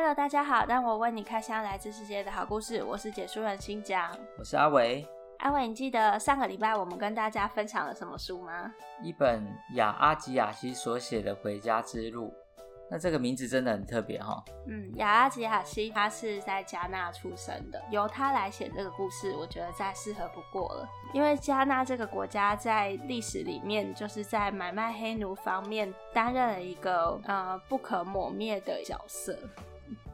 Hello，大家好，让我为你开箱来自世界的好故事。我是解书人欣奖，我是阿维。阿伟，你记得上个礼拜我们跟大家分享了什么书吗？一本雅阿吉亚西所写的《回家之路》。那这个名字真的很特别哈。嗯，雅阿吉亚西他是在加纳出生的，由他来写这个故事，我觉得再适合不过了。因为加纳这个国家在历史里面，就是在买卖黑奴方面担任了一个呃不可磨灭的角色。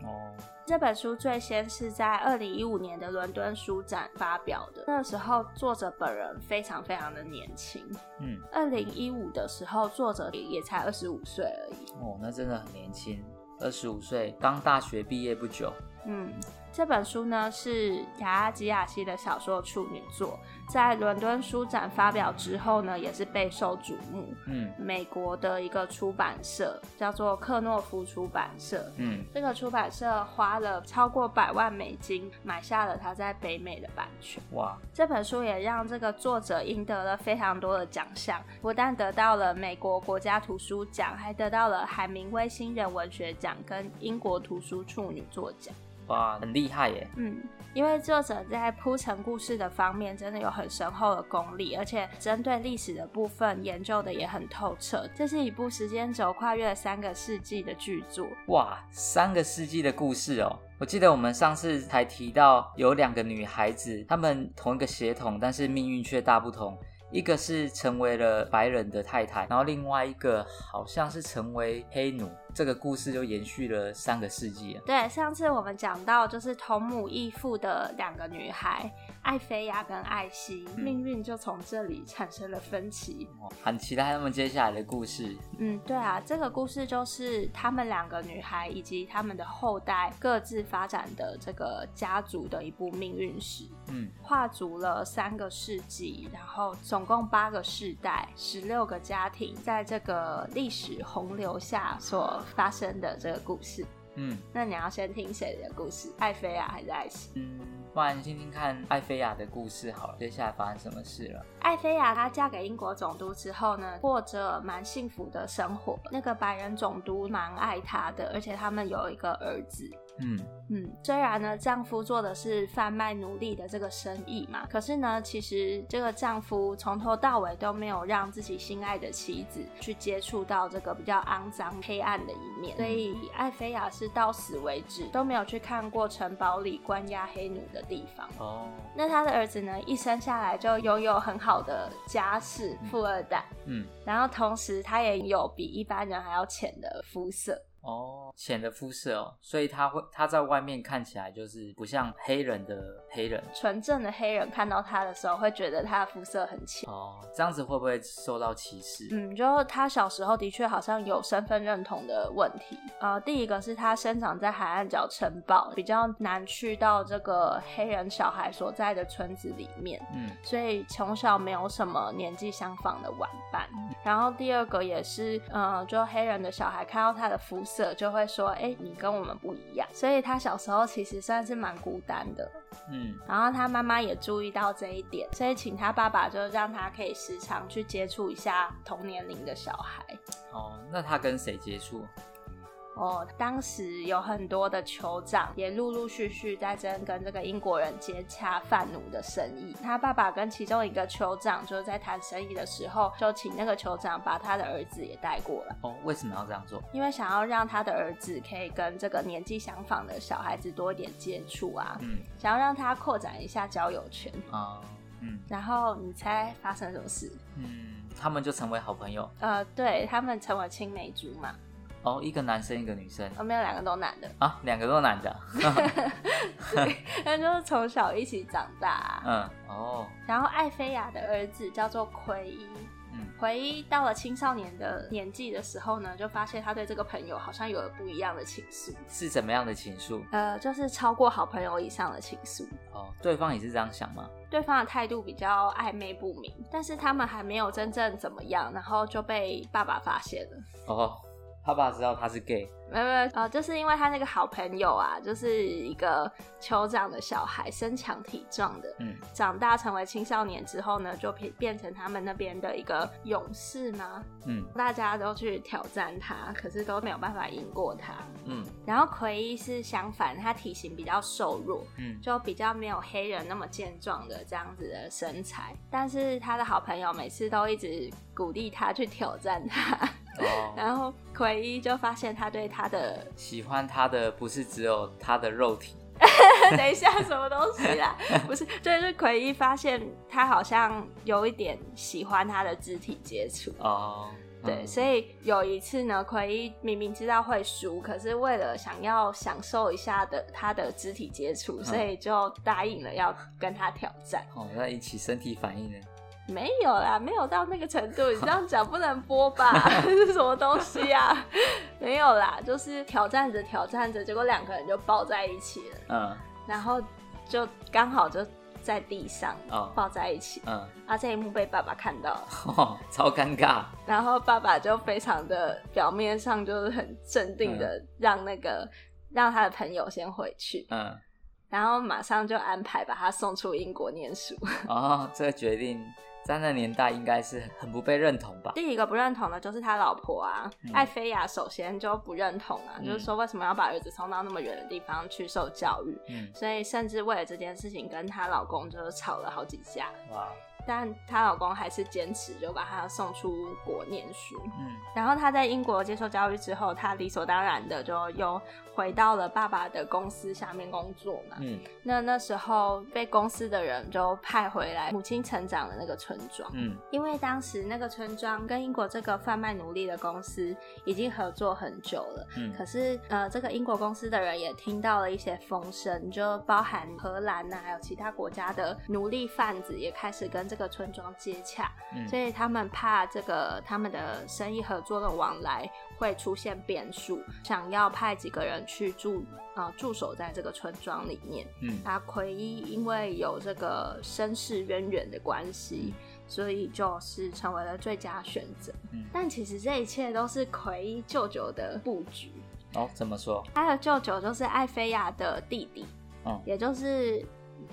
哦，这本书最先是在二零一五年的伦敦书展发表的。那时候作者本人非常非常的年轻，嗯，二零一五的时候作者也才二十五岁而已。哦，那真的很年轻，二十五岁刚大学毕业不久。嗯，这本书呢是雅阿吉亚西的小说处女作。在伦敦书展发表之后呢，也是备受瞩目。嗯，美国的一个出版社叫做克诺夫出版社。嗯，这个出版社花了超过百万美金买下了他在北美的版权。哇，这本书也让这个作者赢得了非常多的奖项，不但得到了美国国家图书奖，还得到了海明威新人文学奖跟英国图书处女作奖。哇，很厉害耶！嗯，因为作者在铺陈故事的方面真的有很深厚的功力，而且针对历史的部分研究的也很透彻。这是一部时间轴跨越了三个世纪的巨作。哇，三个世纪的故事哦！我记得我们上次才提到有两个女孩子，她们同一个血统，但是命运却大不同。一个是成为了白人的太太，然后另外一个好像是成为黑奴。这个故事就延续了三个世纪。对，上次我们讲到就是同母异父的两个女孩，艾菲亚跟艾希，嗯、命运就从这里产生了分歧。很期待他们接下来的故事。嗯，对啊，这个故事就是他们两个女孩以及他们的后代各自发展的这个家族的一部命运史。嗯，跨足了三个世纪，然后总共八个世代，十六个家庭，在这个历史洪流下所发生的这个故事，嗯，那你要先听谁的故事？艾菲亚还是艾希？嗯，不然听听看艾菲亚的故事好了。接下来发生什么事了？艾菲亚她嫁给英国总督之后呢，过着蛮幸福的生活。那个白人总督蛮爱她的，而且他们有一个儿子。嗯嗯，虽然呢，丈夫做的是贩卖奴隶的这个生意嘛，可是呢，其实这个丈夫从头到尾都没有让自己心爱的妻子去接触到这个比较肮脏、黑暗的一面，所以艾菲亚是到死为止都没有去看过城堡里关押黑奴的地方。哦，那他的儿子呢，一生下来就拥有很好的家世，富二代。嗯，然后同时他也有比一般人还要浅的肤色。哦，浅的肤色哦，所以他会他在外面看起来就是不像黑人的黑人，纯正的黑人看到他的时候会觉得他的肤色很浅。哦，这样子会不会受到歧视？嗯，就他小时候的确好像有身份认同的问题。呃，第一个是他生长在海岸角城堡，比较难去到这个黑人小孩所在的村子里面，嗯，所以从小没有什么年纪相仿的玩伴。嗯，然后第二个也是，呃，就黑人的小孩看到他的肤色。就会说，哎、欸，你跟我们不一样，所以他小时候其实算是蛮孤单的，嗯，然后他妈妈也注意到这一点，所以请他爸爸就让他可以时常去接触一下同年龄的小孩。哦，那他跟谁接触？哦，当时有很多的酋长也陆陆续续在争跟这个英国人接洽贩奴的生意。他爸爸跟其中一个酋长就是在谈生意的时候，就请那个酋长把他的儿子也带过来。哦，为什么要这样做？因为想要让他的儿子可以跟这个年纪相仿的小孩子多一点接触啊，嗯，想要让他扩展一下交友圈啊，嗯。然后你猜发生什么事？嗯，他们就成为好朋友。呃，对，他们成为青梅竹马。哦，一个男生，一个女生。哦，没有，两个都男的啊，两个都男的。对，那就是从小一起长大。嗯，哦。然后艾菲亚的儿子叫做奎伊。嗯，奎伊到了青少年的年纪的时候呢，就发现他对这个朋友好像有了不一样的情愫。是怎么样的情愫？呃，就是超过好朋友以上的情愫。哦，对方也是这样想吗？对方的态度比较暧昧不明，但是他们还没有真正怎么样，然后就被爸爸发现了。哦。他爸知道他是 gay。没有没有，呃，就是因为他那个好朋友啊，就是一个酋长的小孩，身强体壮的，嗯，长大成为青少年之后呢，就变变成他们那边的一个勇士吗？嗯，大家都去挑战他，可是都没有办法赢过他，嗯，然后奎伊是相反，他体型比较瘦弱，嗯，就比较没有黑人那么健壮的这样子的身材，但是他的好朋友每次都一直鼓励他去挑战他。哦，然后奎一就发现他对他的喜欢他的不是只有他的肉体。等一下，什么东西啦？不是，就是奎一发现他好像有一点喜欢他的肢体接触。哦，对，嗯、所以有一次呢，奎一明明知道会输，可是为了想要享受一下的他的肢体接触，所以就答应了要跟他挑战。哦，那引起身体反应呢？没有啦，没有到那个程度。你这样讲不能播吧？这 是什么东西啊？没有啦，就是挑战着挑战着，结果两个人就抱在一起了。嗯，然后就刚好就在地上抱在一起。嗯，啊，这一幕被爸爸看到了，哦，超尴尬。然后爸爸就非常的表面上就是很镇定的让那个、嗯、让他的朋友先回去。嗯，然后马上就安排把他送出英国念书。哦，这个决定。在那年代应该是很不被认同吧。第一个不认同的就是他老婆啊，嗯、艾菲亚首先就不认同啊，嗯、就是说为什么要把儿子送到那么远的地方去受教育，嗯、所以甚至为了这件事情跟她老公就是吵了好几架。哇！但她老公还是坚持就把她送出国念书。嗯，然后她在英国接受教育之后，她理所当然的就又。回到了爸爸的公司下面工作嘛，嗯，那那时候被公司的人就派回来母亲成长的那个村庄，嗯，因为当时那个村庄跟英国这个贩卖奴隶的公司已经合作很久了，嗯，可是呃，这个英国公司的人也听到了一些风声，就包含荷兰呐，还有其他国家的奴隶贩子也开始跟这个村庄接洽，嗯，所以他们怕这个他们的生意合作的往来会出现变数，想要派几个人去驻啊驻守在这个村庄里面。嗯，啊，奎伊因为有这个身世渊源的关系，所以就是成为了最佳选择。嗯，但其实这一切都是奎伊舅舅的布局。哦，怎么说？他的舅舅就是艾菲亚的弟弟，嗯，也就是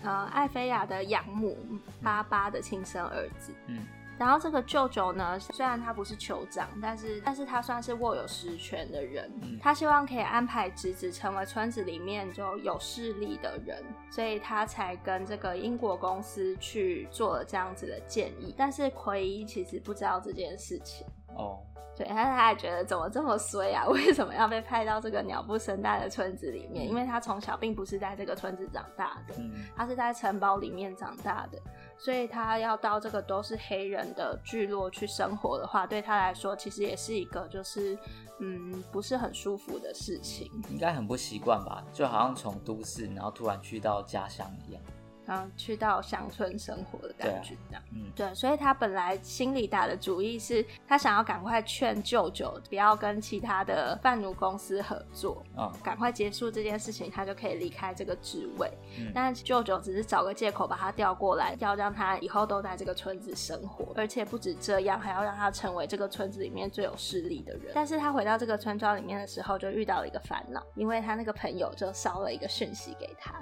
呃艾菲亚的养母巴巴的亲生儿子。嗯。然后这个舅舅呢，虽然他不是酋长，但是但是他算是握有实权的人。嗯、他希望可以安排侄子成为村子里面就有势力的人，所以他才跟这个英国公司去做了这样子的建议。但是奎伊其实不知道这件事情哦，对，但是他还觉得怎么这么衰啊？为什么要被派到这个鸟不生蛋的村子里面？因为他从小并不是在这个村子长大的，嗯、他是在城堡里面长大的。所以他要到这个都是黑人的聚落去生活的话，对他来说其实也是一个就是嗯不是很舒服的事情，应该很不习惯吧？就好像从都市然后突然去到家乡一样。嗯，去到乡村生活的感觉，这样，嗯，对，所以他本来心里打的主意是，他想要赶快劝舅舅不要跟其他的贩奴公司合作，嗯，赶快结束这件事情，他就可以离开这个职位。嗯，但舅舅只是找个借口把他调过来，要让他以后都在这个村子生活，而且不止这样，还要让他成为这个村子里面最有势力的人。但是他回到这个村庄里面的时候，就遇到了一个烦恼，因为他那个朋友就烧了一个讯息给他。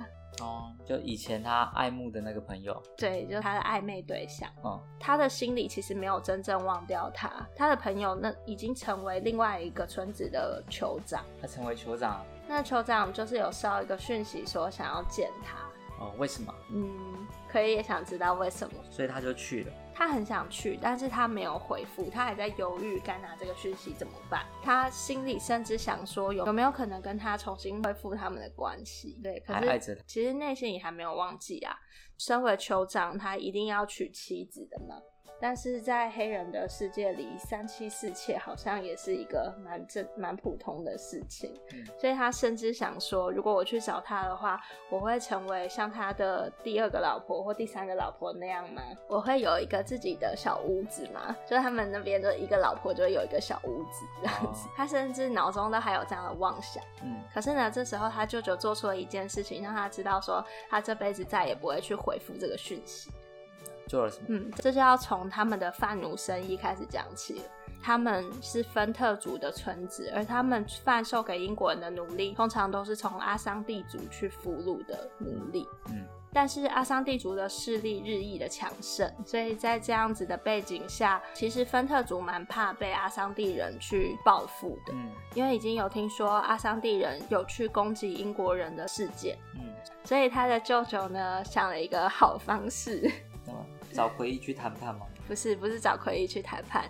哦，就以前他爱慕的那个朋友，对，就是他的暧昧对象。哦，他的心里其实没有真正忘掉他，他的朋友那已经成为另外一个村子的酋长。他成为酋长，那酋长就是有捎一个讯息说想要见他。哦，为什么？嗯，可以也想知道为什么，所以他就去了。他很想去，但是他没有回复，他还在犹豫该拿这个讯息怎么办。他心里甚至想说有有没有可能跟他重新恢复他们的关系？对，可是其实内心也还没有忘记啊。身为酋长，他一定要娶妻子的嘛。但是在黑人的世界里，三妻四妾好像也是一个蛮正、蛮普通的事情。嗯，所以他甚至想说，如果我去找他的话，我会成为像他的第二个老婆或第三个老婆那样吗？我会有一个自己的小屋子吗？就是他们那边的一个老婆就会有一个小屋子这样子。哦，他甚至脑中都还有这样的妄想。嗯，可是呢，这时候他舅舅做出了一件事情，让他知道说，他这辈子再也不会去回复这个讯息。做了什么？嗯，这就要从他们的贩奴生意开始讲起了。他们是芬特族的村子，而他们贩售给英国人的奴隶，通常都是从阿桑地族去俘虏的奴隶。嗯。但是阿桑地族的势力日益的强盛，所以在这样子的背景下，其实芬特族蛮怕被阿桑地人去报复的，嗯，因为已经有听说阿桑地人有去攻击英国人的事件，嗯，所以他的舅舅呢想了一个好方式，嗯，找奎伊去谈判吗？不是，不是找奎伊去谈判，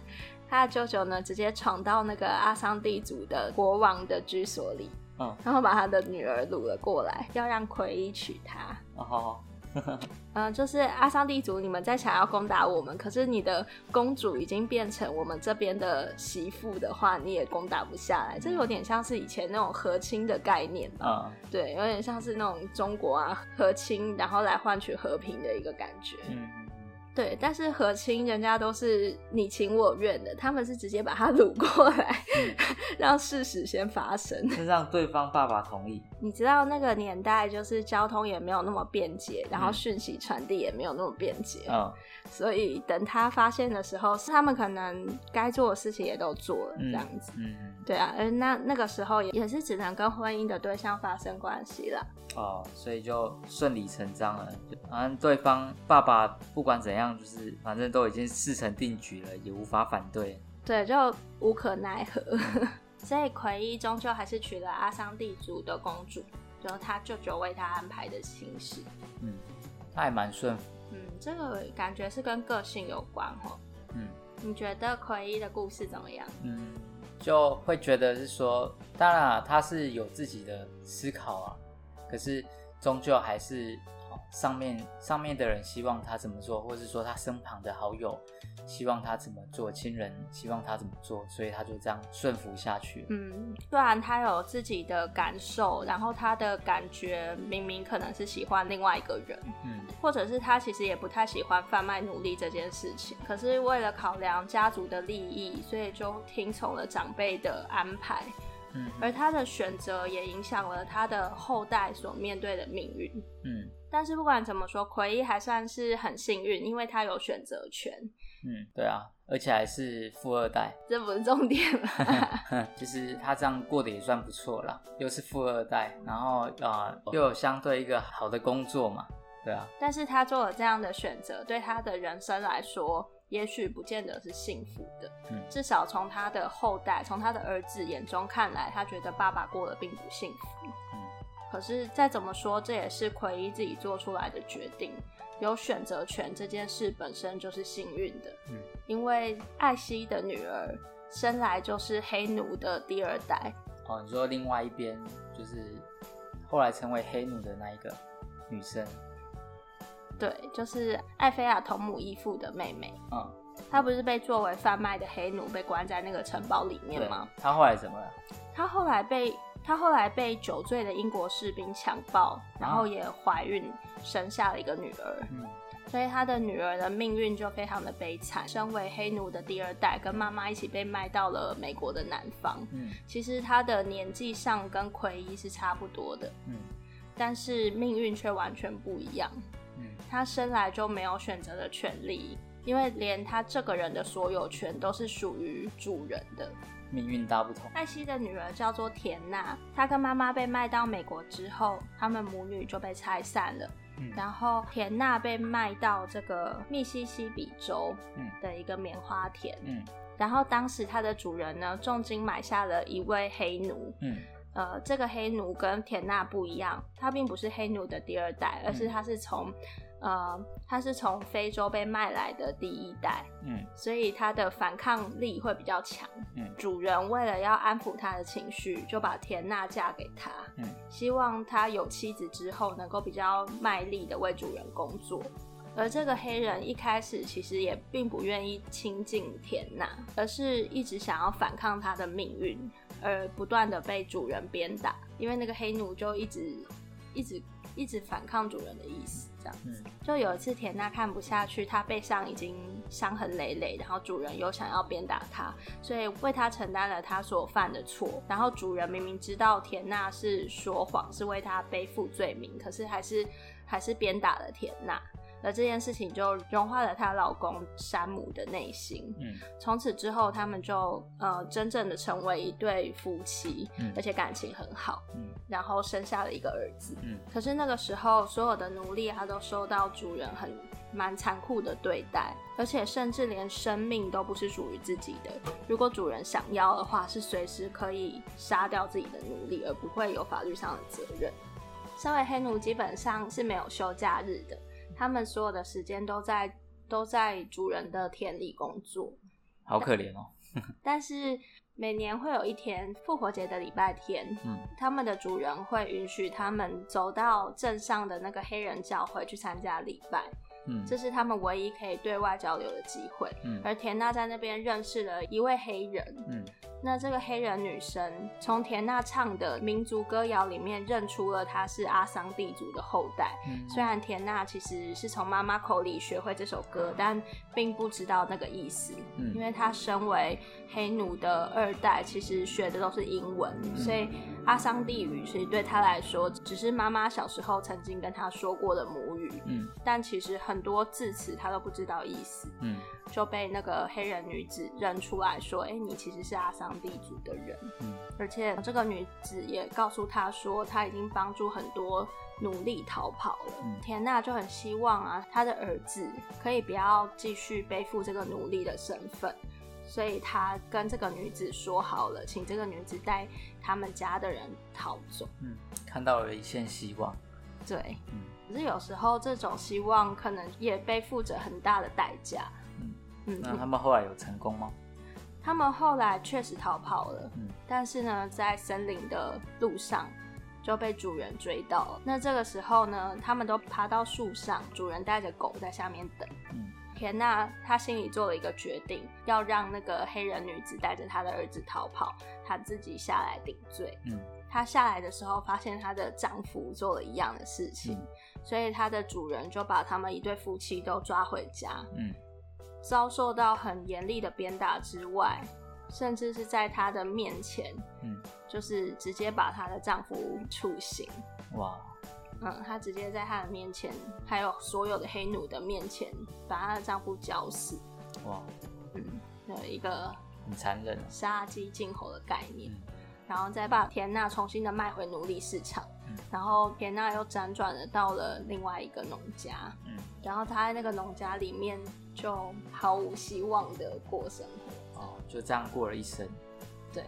他的舅舅呢直接闯到那个阿桑地族的国王的居所里。嗯，然后把他的女儿掳了过来，要让奎伊娶她。哦，好好。嗯，就是阿桑地族，你们在想要攻打我们，可是你的公主已经变成我们这边的媳妇的话，你也攻打不下来。这有点像是以前那种和亲的概念吧？嗯，对，有点像是那种中国啊和亲，然后来换取和平的一个感觉。嗯。对，但是和亲人家都是你情我愿的，他们是直接把他掳过来，嗯、让事实先发生，是让对方爸爸同意。你知道那个年代就是交通也没有那么便捷，然后讯息传递也没有那么便捷，嗯，所以等他发现的时候，是他们可能该做的事情也都做了，这样子，嗯，嗯对啊，而那那个时候也是只能跟婚姻的对象发生关系了。哦，所以就顺理成章了。反正对方爸爸不管怎样，就是反正都已经事成定局了，也无法反对。对，就无可奈何。所以奎一终究还是娶了阿桑地族的公主，就是他舅舅为他安排的亲事。嗯，他还蛮顺服。嗯，这个感觉是跟个性有关哦。嗯，你觉得奎一的故事怎么样？嗯，就会觉得是说，当然啊，他是有自己的思考啊。可是，终究还是上面上面的人希望他怎么做，或是说他身旁的好友希望他怎么做，亲人希望他怎么做，所以他就这样顺服下去。嗯，虽然他有自己的感受，然后他的感觉明明可能是喜欢另外一个人，嗯，或者是他其实也不太喜欢贩卖奴隶这件事情，可是为了考量家族的利益，所以就听从了长辈的安排。嗯，而他的选择也影响了他的后代所面对的命运。嗯，但是不管怎么说，奎一还算是很幸运，因为他有选择权。嗯，对啊，而且还是富二代，这不是重点吗？其 实他这样过得也算不错啦，又是富二代，然后啊、呃、又有相对一个好的工作嘛，对啊。但是他做了这样的选择，对他的人生来说。也许不见得是幸福的，嗯，至少从他的后代，从他的儿子眼中看来，他觉得爸爸过得并不幸福。嗯，可是再怎么说，这也是奎伊自己做出来的决定，有选择权这件事本身就是幸运的。嗯，因为艾希的女儿生来就是黑奴的第二代。哦，你说另外一边就是后来成为黑奴的那一个女生。对，就是艾菲亚同母异父的妹妹。嗯，她不是被作为贩卖的黑奴被关在那个城堡里面吗？她后来怎么了？她后来被她后来被酒醉的英国士兵强暴，然后也怀孕生下了一个女儿。嗯，所以她的女儿的命运就非常的悲惨。身为黑奴的第二代，跟妈妈一起被卖到了美国的南方。嗯，其实她的年纪上跟奎伊是差不多的。嗯，但是命运却完全不一样。他生来就没有选择的权利，因为连他这个人的所有权都是属于主人的。命运大不同。艾希的女儿叫做田娜，她跟妈妈被卖到美国之后，他们母女就被拆散了。嗯，然后田娜被卖到这个密西西比州的一个棉花田。嗯，然后当时它的主人呢，重金买下了一位黑奴。嗯。呃，这个黑奴跟田娜不一样，他并不是黑奴的第二代，而是他是从，呃，他是从非洲被卖来的第一代，嗯，所以他的反抗力会比较强。嗯，主人为了要安抚他的情绪，就把田娜嫁给他，嗯，希望他有妻子之后能够比较卖力的为主人工作。而这个黑人一开始其实也并不愿意亲近田娜，而是一直想要反抗他的命运。而不断的被主人鞭打，因为那个黑奴就一直、一直、一直反抗主人的意思，这样子。嗯、就有一次田娜看不下去，她背上已经伤痕累累，然后主人又想要鞭打她，所以为她承担了她所犯的错。然后主人明明知道田娜是说谎，是为她背负罪名，可是还是还是鞭打了田娜。而这件事情就融化了她老公山姆的内心。嗯，从此之后，他们就呃真正的成为一对夫妻，嗯，而且感情很好。嗯，然后生下了一个儿子。嗯，可是那个时候，所有的奴隶他都受到主人很蛮残酷的对待，而且甚至连生命都不是属于自己的。如果主人想要的话，是随时可以杀掉自己的奴隶，而不会有法律上的责任。身为黑奴，基本上是没有休假日的。他们所有的时间都在都在主人的田里工作，好可怜哦。但是每年会有一天复活节的礼拜天，嗯，他们的主人会允许他们走到镇上的那个黑人教会去参加礼拜，嗯，这是他们唯一可以对外交流的机会。嗯，而田娜在那边认识了一位黑人，嗯。那这个黑人女生从田娜唱的民族歌谣里面认出了她是阿桑地族的后代。嗯、虽然田娜其实是从妈妈口里学会这首歌，但并不知道那个意思。嗯、因为她身为黑奴的二代，其实学的都是英文，嗯、所以阿桑地语其实对她来说只是妈妈小时候曾经跟她说过的母语。嗯、但其实很多字词他都不知道意思。嗯就被那个黑人女子认出来说：“哎、欸，你其实是阿桑地族的人。”嗯，而且这个女子也告诉他说，她已经帮助很多奴隶逃跑了。嗯、田娜就很希望啊，他的儿子可以不要继续背负这个奴隶的身份，所以他跟这个女子说好了，请这个女子带他们家的人逃走。嗯，看到了一线希望。对，嗯，可是有时候这种希望可能也背负着很大的代价嗯。那他们后来有成功吗？他们后来确实逃跑了，嗯，但是呢，在森林的路上就被主人追到了。那这个时候呢，他们都爬到树上，主人带着狗在下面等。嗯，田娜她心里做了一个决定，要让那个黑人女子带着她的儿子逃跑，她自己下来顶罪。嗯，她下来的时候发现她的丈夫做了一样的事情，嗯，所以她的主人就把他们一对夫妻都抓回家。嗯。遭受到很严厉的鞭打之外，甚至是在她的面前，嗯，就是直接把她的丈夫处刑。哇，嗯，她直接在她的面前，还有所有的黑奴的面前，把她的丈夫绞死。哇，嗯，有一个很残忍、杀鸡儆猴的概念，嗯、然后再把田娜重新的卖回奴隶市场。嗯、然后田娜又辗转的到了另外一个农家，嗯，然后他在那个农家里面。就毫无希望的过生活哦，就这样过了一生，对，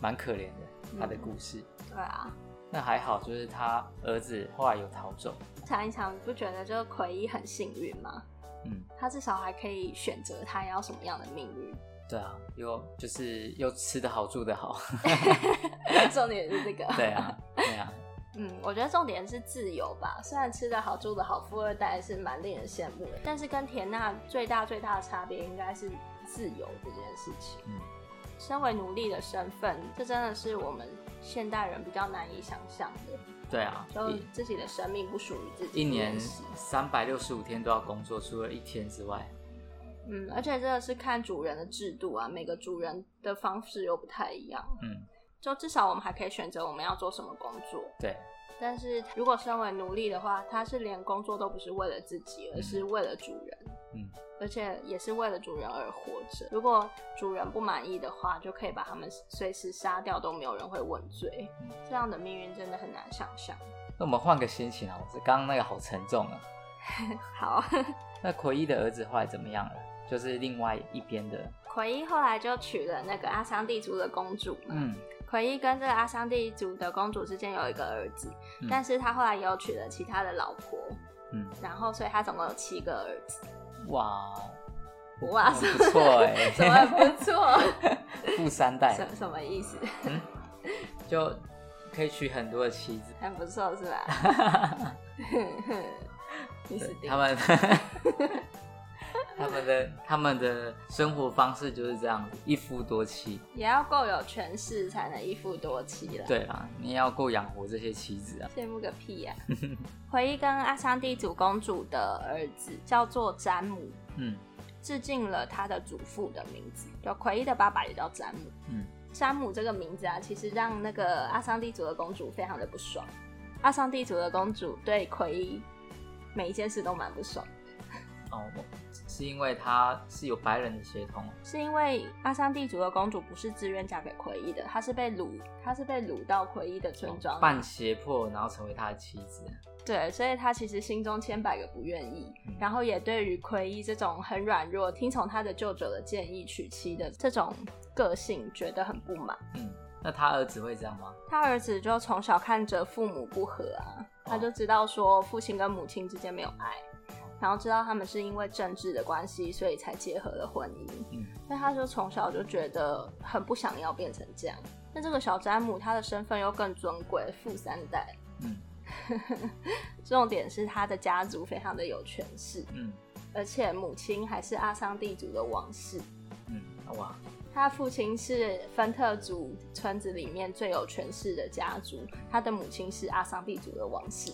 蛮可怜的他的故事。嗯、对啊，那还好，就是他儿子后来有逃走。想一想，你不觉得这个奎伊很幸运吗？嗯，他至少还可以选择他要什么样的命运。对啊，又就是又吃得好，住得好，重点是这个。对啊，对啊。嗯，我觉得重点是自由吧。虽然吃得好、住得好，富二代是蛮令人羡慕的，但是跟田娜最大最大的差别应该是自由这件事情。嗯，身为奴隶的身份，这真的是我们现代人比较难以想象的。对啊，就自己的生命不属于自己，一年三百六十五天都要工作，除了一天之外。嗯，而且真的是看主人的制度啊，每个主人的方式又不太一样。嗯。就至少我们还可以选择我们要做什么工作。对。但是如果身为奴隶的话，他是连工作都不是为了自己，而是为了主人。嗯。而且也是为了主人而活着。如果主人不满意的话，就可以把他们随时杀掉，都没有人会问罪。嗯。这样的命运真的很难想象。那我们换个心情啊，我刚刚那个好沉重啊。好。那奎伊的儿子后来怎么样了？就是另外一边的。奎伊后来就娶了那个阿桑蒂族的公主。嗯。奎伊跟这个阿桑蒂族的公主之间有一个儿子，嗯、但是他后来也有娶了其他的老婆，嗯，然后所以他总共有七个儿子。哇，哇，不错哎，怎么不错？富三代，什什么意思？嗯，就可以娶很多的妻子，很不错是吧？你死定了。他们。他们的他们的生活方式就是这样子，一夫多妻，也要够有权势才能一夫多妻了。对啦，你也要够养活这些妻子啊。羡慕个屁呀、啊！奎伊跟阿桑地主公主的儿子叫做詹姆，嗯，致敬了他的祖父的名字。就奎伊的爸爸也叫詹姆，嗯，詹姆这个名字啊，其实让那个阿桑地主的公主非常的不爽。阿桑地主的公主对奎伊每一件事都蛮不爽。哦，是因为他是有白人的血统，是因为阿桑地主的公主不是自愿嫁给奎伊的，她是被掳，她是被掳到奎伊的村庄，半胁迫，然后成为他的妻子。对，所以他其实心中千百个不愿意，嗯、然后也对于奎伊这种很软弱、听从他的舅舅的建议娶妻的这种个性觉得很不满。嗯，那他儿子会这样吗？他儿子就从小看着父母不和啊，哦、他就知道说父亲跟母亲之间没有爱，然后知道他们是因为政治的关系，所以才结合了婚姻。嗯，但他就从小就觉得很不想要变成这样。那这个小詹姆他的身份又更尊贵，富三代。嗯。重点是他的家族非常的有权势，嗯，而且母亲还是阿桑地族的王室，嗯，哇，他父亲是芬特族村子里面最有权势的家族，他的母亲是阿桑地族的王室，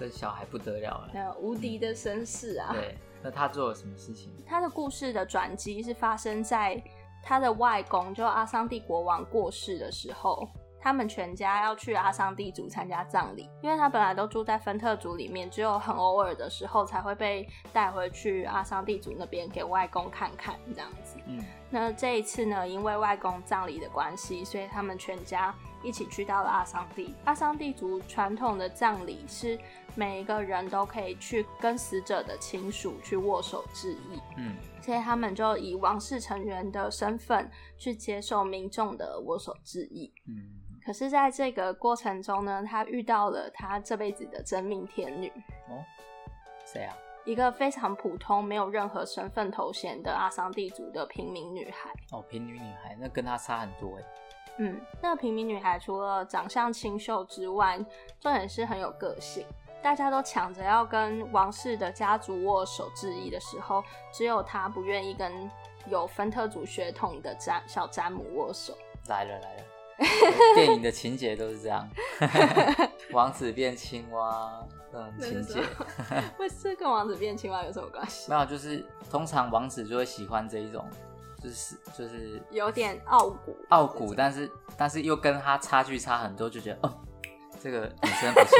这小孩不得了了，那无敌的绅士啊！对，那他做了什么事情？他的故事的转机是发生在他的外公，就阿桑蒂国王过世的时候。他们全家要去阿桑蒂族参加葬礼，因为他本来都住在芬特族里面，只有很偶尔的时候才会被带回去阿桑蒂族那边给外公看看这样子。嗯，那这一次呢，因为外公葬礼的关系，所以他们全家一起去到了阿桑地。阿桑地族传统的葬礼是每一个人都可以去跟死者的亲属去握手致意。嗯，所以他们就以王室成员的身份去接受民众的握手致意。嗯。可是，在这个过程中呢，他遇到了他这辈子的真命天女。哦，谁啊？一个非常普通、没有任何身份头衔的阿桑地族的平民女孩。哦，平民女孩，那跟她差很多哎。嗯，那个平民女孩除了长相清秀之外，重点是很有个性。大家都抢着要跟王室的家族握手致意的时候，只有她不愿意跟有芬特族血统的詹小詹姆握手。来了来了。电影的情节都是这样，王子变青蛙这种情节。为这跟王子变青蛙有什么关系？没有，就是通常王子就会喜欢这一种，就是就是有点傲骨，傲骨，但是但是又跟他差距差很多，就觉得哦，这个女生不错。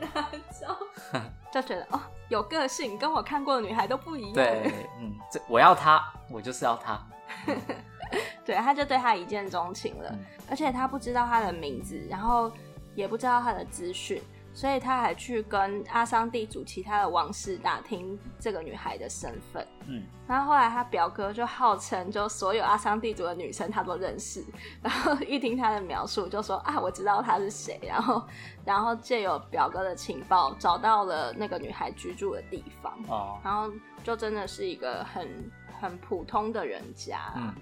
哪招？就觉得哦，有个性，跟我看过的女孩都不一样。对，嗯，这我要她，我就是要她。对，他就对他一见钟情了，嗯、而且他不知道他的名字，然后也不知道他的资讯，所以他还去跟阿桑地主其他的王室打听这个女孩的身份。嗯，然后后来他表哥就号称，就所有阿桑地主的女生他都认识，然后一听他的描述，就说啊，我知道他是谁，然后然后借由表哥的情报找到了那个女孩居住的地方。哦，然后就真的是一个很很普通的人家。嗯。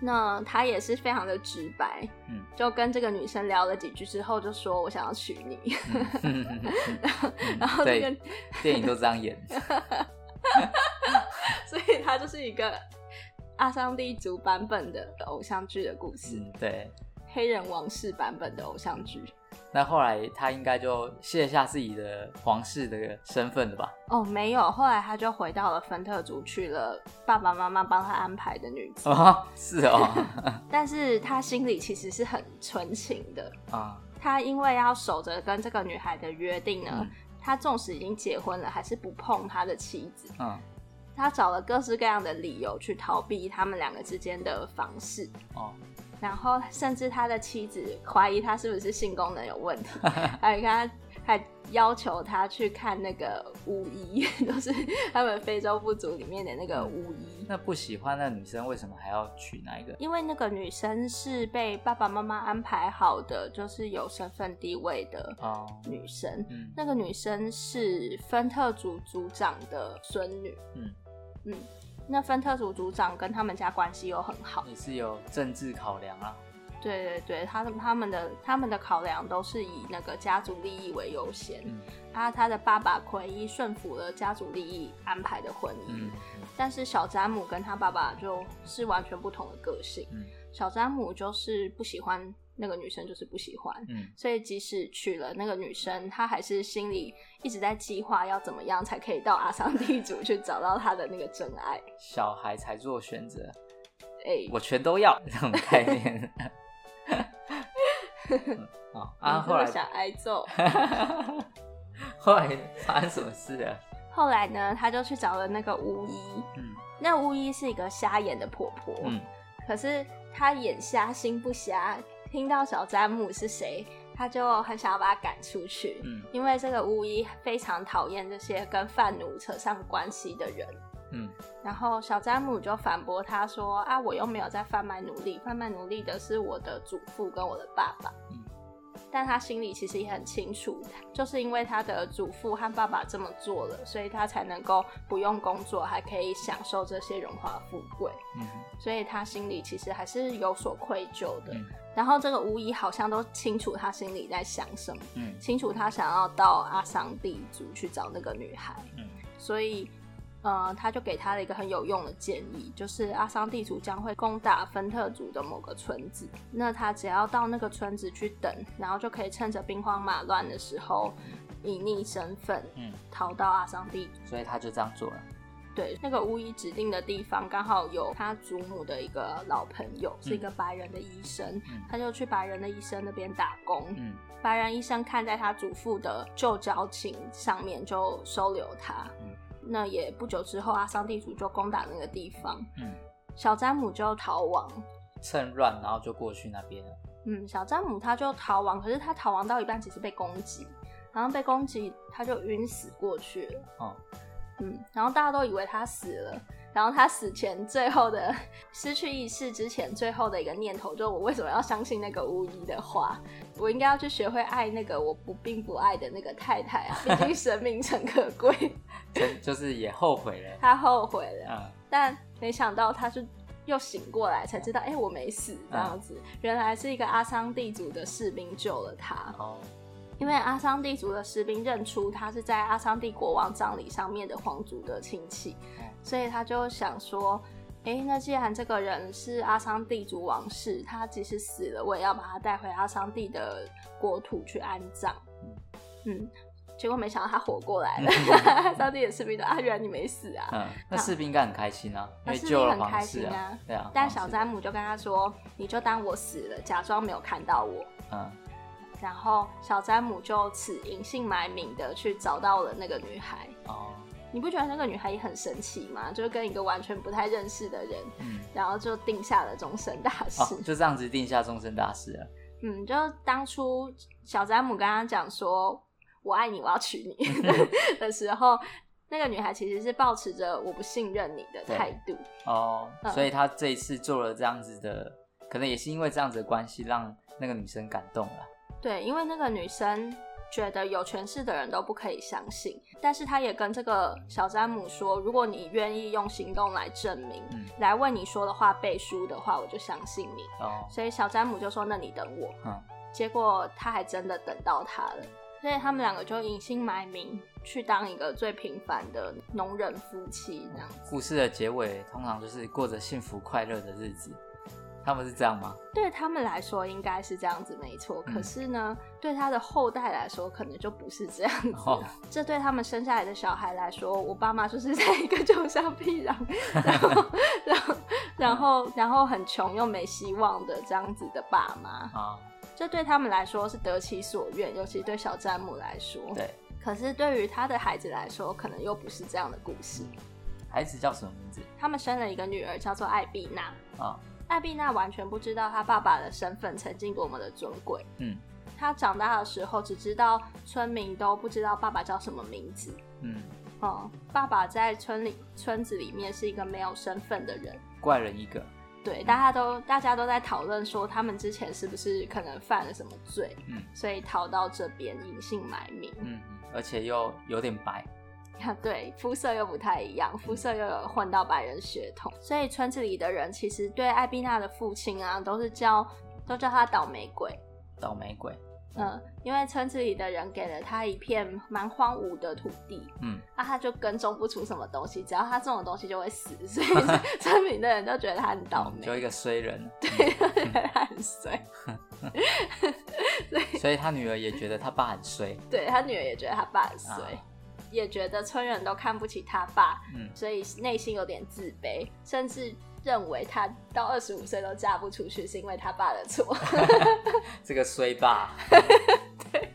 那他也是非常的直白，嗯，就跟这个女生聊了几句之后，就说我想要娶你，然后这个电影都这样演，所以他就是一个阿桑蒂族版本的偶像剧的故事，嗯，对，黑人王室版本的偶像剧。那后来他应该就卸下自己的皇室的身份了吧？哦，没有，后来他就回到了芬特族，去了爸爸妈妈帮他安排的女子。哦，是哦。但是他心里其实是很纯情的啊。他因为要守着跟这个女孩的约定呢，嗯、他纵使已经结婚了，还是不碰他的妻子。嗯。他找了各式各样的理由去逃避他们两个之间的房事。哦。然后甚至他的妻子怀疑他是不是性功能有问题，还他还要求他去看那个巫医，都是他们非洲部族里面的那个巫医。那不喜欢那女生为什么还要娶那一个？因为那个女生是被爸爸妈妈安排好的，就是有身份地位的女生。哦嗯、那个女生是芬特族族长的孙女。嗯嗯。那芬特组组长跟他们家关系又很好，也是有政治考量啊。对对对，他他们的他们的考量都是以那个家族利益为优先。嗯、啊，他的爸爸奎伊顺服了家族利益安排的婚姻，但是小詹姆跟他爸爸就是完全不同的个性。嗯、小詹姆就是不喜欢。那个女生就是不喜欢，嗯，所以即使娶了那个女生，她还是心里一直在计划要怎么样才可以到阿桑地主去找到他的那个真爱。小孩才做选择，哎、欸，我全都要这种概念。啊，后来想挨揍，后来发生什么事了？后来呢，他就去找了那个巫医。嗯，那巫医是一个瞎眼的婆婆。嗯，可是她眼瞎心不瞎，听到小詹姆是谁，他就很想要把他赶出去。嗯，因为这个巫医非常讨厌这些跟贩奴扯上关系的人。嗯，然后小詹姆就反驳他说：“啊，我又没有在贩卖奴隶，贩卖奴隶的是我的祖父跟我的爸爸。”嗯。但他心里其实也很清楚，就是因为他的祖父和爸爸这么做了，所以他才能够不用工作，还可以享受这些荣华富贵。嗯，所以他心里其实还是有所愧疚的。嗯，然后这个巫医好像都清楚他心里在想什么，嗯，清楚他想要到阿桑地族去找那个女孩。嗯，所以。呃，他就给他了一个很有用的建议，就是阿桑地族将会攻打芬特族的某个村子，那他只要到那个村子去等，然后就可以趁着兵荒马乱的时候，隐匿身份，嗯，逃到阿桑蒂。所以他就这样做了。对，那个巫医指定的地方刚好有他祖母的一个老朋友，是一个白人的医生，嗯，他就去白人的医生那边打工。嗯，白人医生看在他祖父的旧交情上面，就收留他。嗯那也不久之后，阿桑地主就攻打那个地方。嗯，小詹姆就逃亡，趁乱然后就过去那边了。嗯，小詹姆他就逃亡，可是他逃亡到一半，其实被攻击，然后被攻击他就晕死过去了。哦，嗯，然后大家都以为他死了。然后他死前最后的失去意识之前最后的一个念头，就是我为什么要相信那个巫医的话？我应该要去学会爱那个我不并不爱的那个太太啊！毕竟生命诚可贵。就是也后悔了。他后悔了，嗯，但没想到他是又醒过来，才知道，哎、欸，我没死，这样子，嗯，原来是一个阿桑地族的士兵救了他。哦。因为阿桑地族的士兵认出他是在阿桑地国王葬礼上面的皇族的亲戚，所以他就想说：“哎，那既然这个人是阿桑地族王室，他即使死了，我也要把他带回阿桑地的国土去安葬。”嗯，结果没想到他活过来了。阿桑蒂的士兵说：“啊，原来你没死啊！”嗯，那士兵应该很开心啊，因为救了皇室啊。对啊。但小詹姆就跟他说：“你就当我死了，假装没有看到我。”嗯。然后小詹姆就此隐姓埋名的去找到了那个女孩。哦，你不觉得那个女孩也很神奇吗？就跟一个完全不太认识的人，嗯，然后就定下了终身大事。哦，就这样子定下终身大事了。嗯，就当初小詹姆跟他讲说“我爱你，我要娶你” 的时候，那个女孩其实是抱持着我不信任你的态度。哦，嗯，所以她这一次做了这样子的，可能也是因为这样子的关系，让那个女生感动了。对，因为那个女生觉得有权势的人都不可以相信，但是她也跟这个小詹姆说，如果你愿意用行动来证明，嗯、来为你说的话背书的话，我就相信你。哦，所以小詹姆就说：“那你等我。”嗯，结果他还真的等到他了，所以他们两个就隐姓埋名去当一个最平凡的农人夫妻这样子。故事的结尾通常就是过着幸福快乐的日子。他们是这样吗？对他们来说应该是这样子，没错。可是呢，嗯、对他的后代来说，可能就不是这样子。哦、这对他们生下来的小孩来说，我爸妈就是在一个穷乡僻壤，然后，然后，然后，然后很穷又没希望的这样子的爸妈啊。这对他们来说是得其所愿，尤其对小詹姆来说。对。可是对于他的孩子来说，可能又不是这样的故事。孩子叫什么名字？他们生了一个女儿，叫做艾碧娜。啊。艾碧娜完全不知道她爸爸的身份曾经多么的尊贵。嗯，她长大的时候只知道村民都不知道爸爸叫什么名字。嗯，哦，爸爸在村里村子里面是一个没有身份的人，怪人一个。对，大家都大家都在讨论说他们之前是不是可能犯了什么罪，嗯，所以逃到这边隐姓埋名。嗯，而且又有点白。对，肤色又不太一样，肤色又有混到白人血统，所以村子里的人其实对艾比娜的父亲啊，都是叫都叫他倒霉鬼。倒霉鬼。嗯，因为村子里的人给了他一片蛮荒芜的土地，嗯，啊，他就耕种不出什么东西，只要他种的东西就会死，所以村 民的人都觉得他很倒霉，就一个衰人。对，都觉得他很衰。所以，所以他女儿也觉得他爸很衰。对，他女儿也觉得他爸很衰。啊也觉得村人都看不起他爸，嗯，所以内心有点自卑，甚至认为他到二十五岁都嫁不出去是因为他爸的错。这个衰爸，对，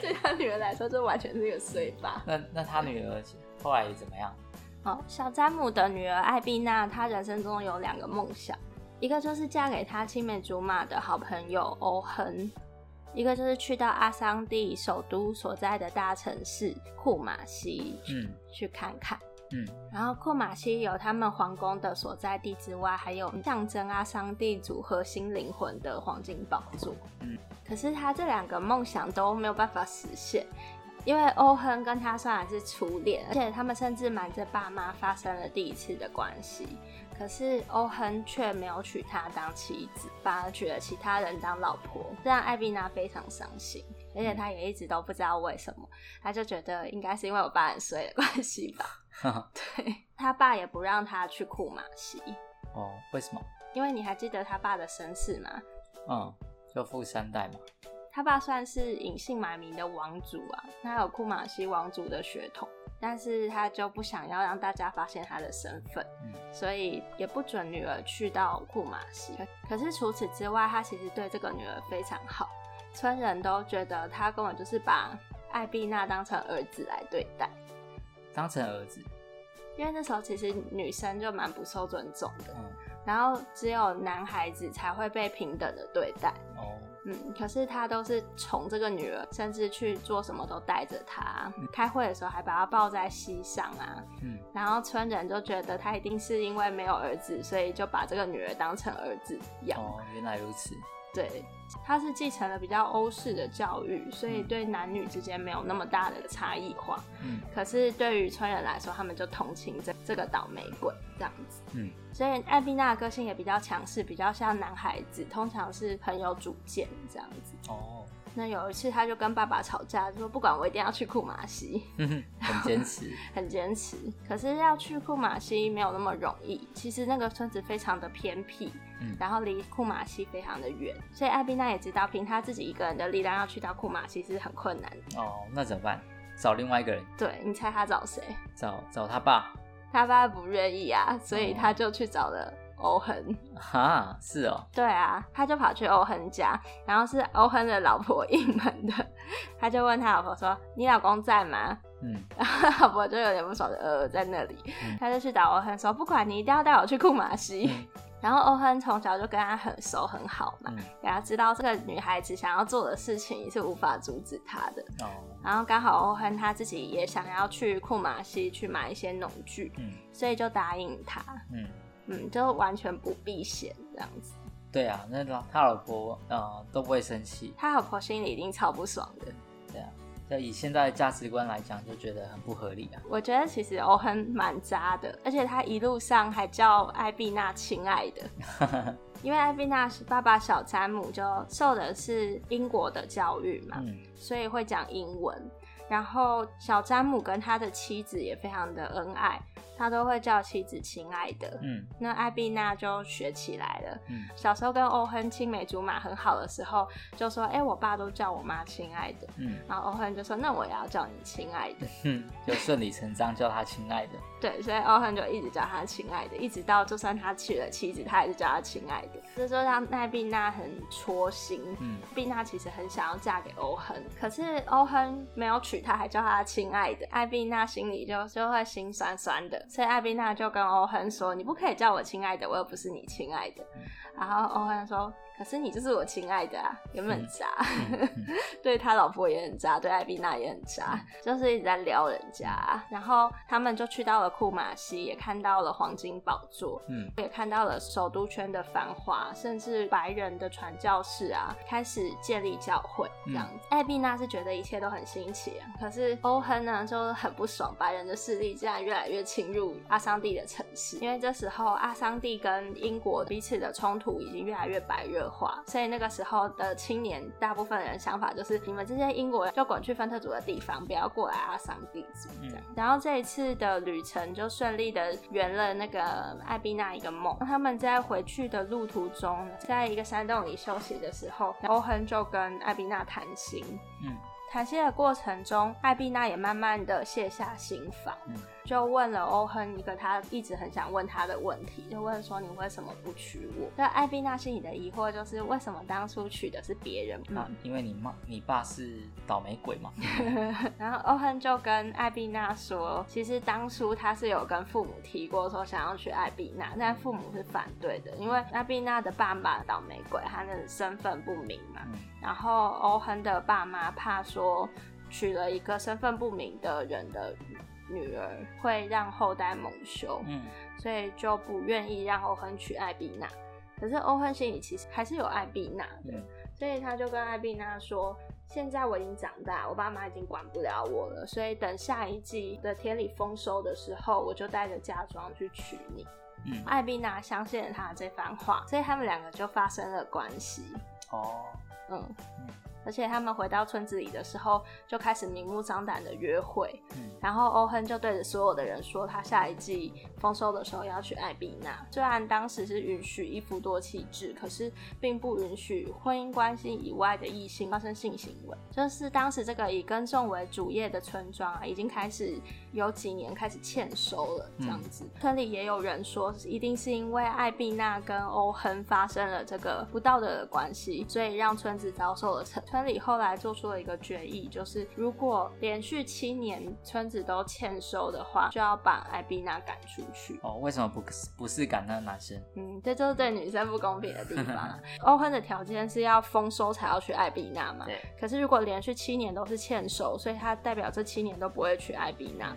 对他女儿儿来说，这完全是一个衰爸。那那他女儿后来怎么样？哦，小詹姆的女儿艾碧娜，她人生中有两个梦想，一个就是嫁给她青梅竹马的好朋友欧亨，一个就是去到阿桑蒂首都所在的大城市库马西，嗯，去看看。嗯，然后库马西有他们皇宫的所在地之外，还有象征阿桑蒂族核心灵魂的黄金宝座。嗯，可是他这两个梦想都没有办法实现，因为欧亨跟他虽然是初恋，而且他们甚至瞒着爸妈发生了第一次的关系，可是欧亨却没有娶她当妻子，反而娶了其他人当老婆，这让艾比娜非常伤心。而且她也一直都不知道为什么，她就觉得应该是因为我爸很衰的关系吧。对，他爸也不让他去库马西。哦，为什么？因为你还记得他爸的身世吗？嗯，就富三代嘛。他爸算是隐姓埋名的王族啊，他有库马西王族的血统，但是他就不想要让大家发现他的身份，嗯，所以也不准女儿去到库马西。可是除此之外，他其实对这个女儿非常好。村人都觉得他根本就是把艾碧娜当成儿子来对待，当成儿子，因为那时候其实女生就蛮不受尊重的，嗯，然后只有男孩子才会被平等的对待，哦，嗯，可是他都是宠这个女儿，甚至去做什么都带着她，嗯，开会的时候还把她抱在膝上啊，嗯，然后村人就觉得他一定是因为没有儿子，所以就把这个女儿当成儿子养。哦，原来如此。对，他是继承了比较欧式的教育，所以对男女之间没有那么大的差异化。嗯，可是对于村人来说，他们就同情这这个倒霉鬼这样子。嗯，所以艾比娜的个性也比较强势，比较像男孩子，通常是很有主见这样子。哦。那有一次，他就跟爸爸吵架，就说不管我一定要去库马西，很坚持，很坚持。可是要去库马西没有那么容易，其实那个村子非常的偏僻，嗯，然后离库马西非常的远，所以艾宾娜也知道，凭他自己一个人的力量要去到库马西是很困难的。哦，那怎么办？找另外一个人？对，你猜他找谁？找找他爸？他爸不愿意啊，所以他就去找了。欧亨哈，是哦，对啊，他就跑去欧亨家，然后是欧亨的老婆应门的，他就问他老婆说：“你老公在吗？”嗯，然后老婆就有点不爽的呃在那里，嗯、他就去找欧亨说：“不管你一定要带我去库马西。嗯” 然后欧亨从小就跟他很熟很好嘛，给、嗯、他知道这个女孩子想要做的事情是无法阻止他的。哦，然后刚好欧亨他自己也想要去库马西去买一些农具，嗯，所以就答应他，嗯。嗯，就完全不避嫌这样子。对啊，那老他老婆呃都不会生气，他老婆心里一定超不爽的。对啊，就以现在的价值观来讲，就觉得很不合理啊。我觉得其实欧亨蛮渣的，而且他一路上还叫艾碧娜亲爱的，因为艾碧娜是爸爸小詹姆就受的是英国的教育嘛，嗯、所以会讲英文。然后小詹姆跟他的妻子也非常的恩爱。他都会叫妻子亲爱的，嗯，那艾碧娜就学起来了。嗯，小时候跟欧亨青梅竹马很好的时候，就说：“哎、欸，我爸都叫我妈亲爱的。”嗯，然后欧亨就说：“那我也要叫你亲爱的。”嗯，就顺理成章叫他亲爱的。对，所以欧亨就一直叫他亲爱的，一直到就算他娶了妻子，他还是叫他亲爱的。这就让艾碧娜很戳心。嗯，碧娜其实很想要嫁给欧亨，可是欧亨没有娶她，还叫她亲爱的，艾碧娜心里就就会心酸酸的。所以艾比娜就跟欧亨说：“你不可以叫我亲爱的，我又不是你亲爱的。嗯”然后欧亨说。可是你就是我亲爱的啊，有没有很渣？对他老婆也很渣，对艾比娜也很渣，嗯、就是一直在撩人家。然后他们就去到了库马西，也看到了黄金宝座，嗯，也看到了首都圈的繁华，甚至白人的传教士啊，开始建立教会这样子。嗯、艾比娜是觉得一切都很新奇，可是欧亨呢就很不爽，白人的势力竟然越来越侵入阿桑蒂的城市，因为这时候阿桑蒂跟英国彼此的冲突已经越来越白热化。所以那个时候的青年，大部分人想法就是：你们这些英国人就滚去芬特族的地方，不要过来阿桑蒂族这样。嗯、然后这一次的旅程就顺利的圆了那个艾比娜一个梦。他们在回去的路途中，在一个山洞里休息的时候，欧亨就跟艾比娜谈心。嗯。谈心的过程中，艾比娜也慢慢的卸下心防。嗯 就问了欧亨一个他一直很想问他的问题，就问说，你为什么不娶我？那艾比娜心里的疑惑就是为什么当初娶的是别人？那因为你妈你爸是倒霉鬼嘛。然后欧亨就跟艾比娜说，其实当初他是有跟父母提过说想要娶艾比娜，但父母是反对的，因为艾比娜的爸爸倒霉鬼，他的身份不明嘛。嗯、然后欧亨的爸妈怕说娶了一个身份不明的人的。女儿会让后代蒙羞，嗯，所以就不愿意让欧亨娶艾比娜。可是欧亨心里其实还是有艾比娜的，嗯，所以他就跟艾比娜说：“现在我已经长大，我爸妈已经管不了我了，所以等下一季的田里丰收的时候，我就带着嫁妆去娶你。”嗯，艾比娜相信了他的这番话，所以他们两个就发生了关系。哦，嗯。嗯而且他们回到村子里的时候，就开始明目张胆的约会。嗯，然后欧亨就对着所有的人说，他下一季丰收的时候要去艾比纳。虽然当时是允许一夫多妻制，可是并不允许婚姻关系以外的异性发生性行为。就是当时这个以耕种为主业的村庄啊，已经开始有几年开始欠收了。这样子，嗯、村里也有人说，一定是因为艾碧娜跟欧亨发生了这个不道德的关系，所以让村子遭受了惩。村里后来做出了一个决议，就是如果连续七年村子都欠收的话，就要把艾碧娜赶出去。哦，为什么不不是赶那个男生？嗯，这就是对女生不公平的地方。欧亨的条件是要丰收才要去艾碧娜嘛？对。可是如果连续七年都是欠收，所以他代表这七年都不会去艾碧娜。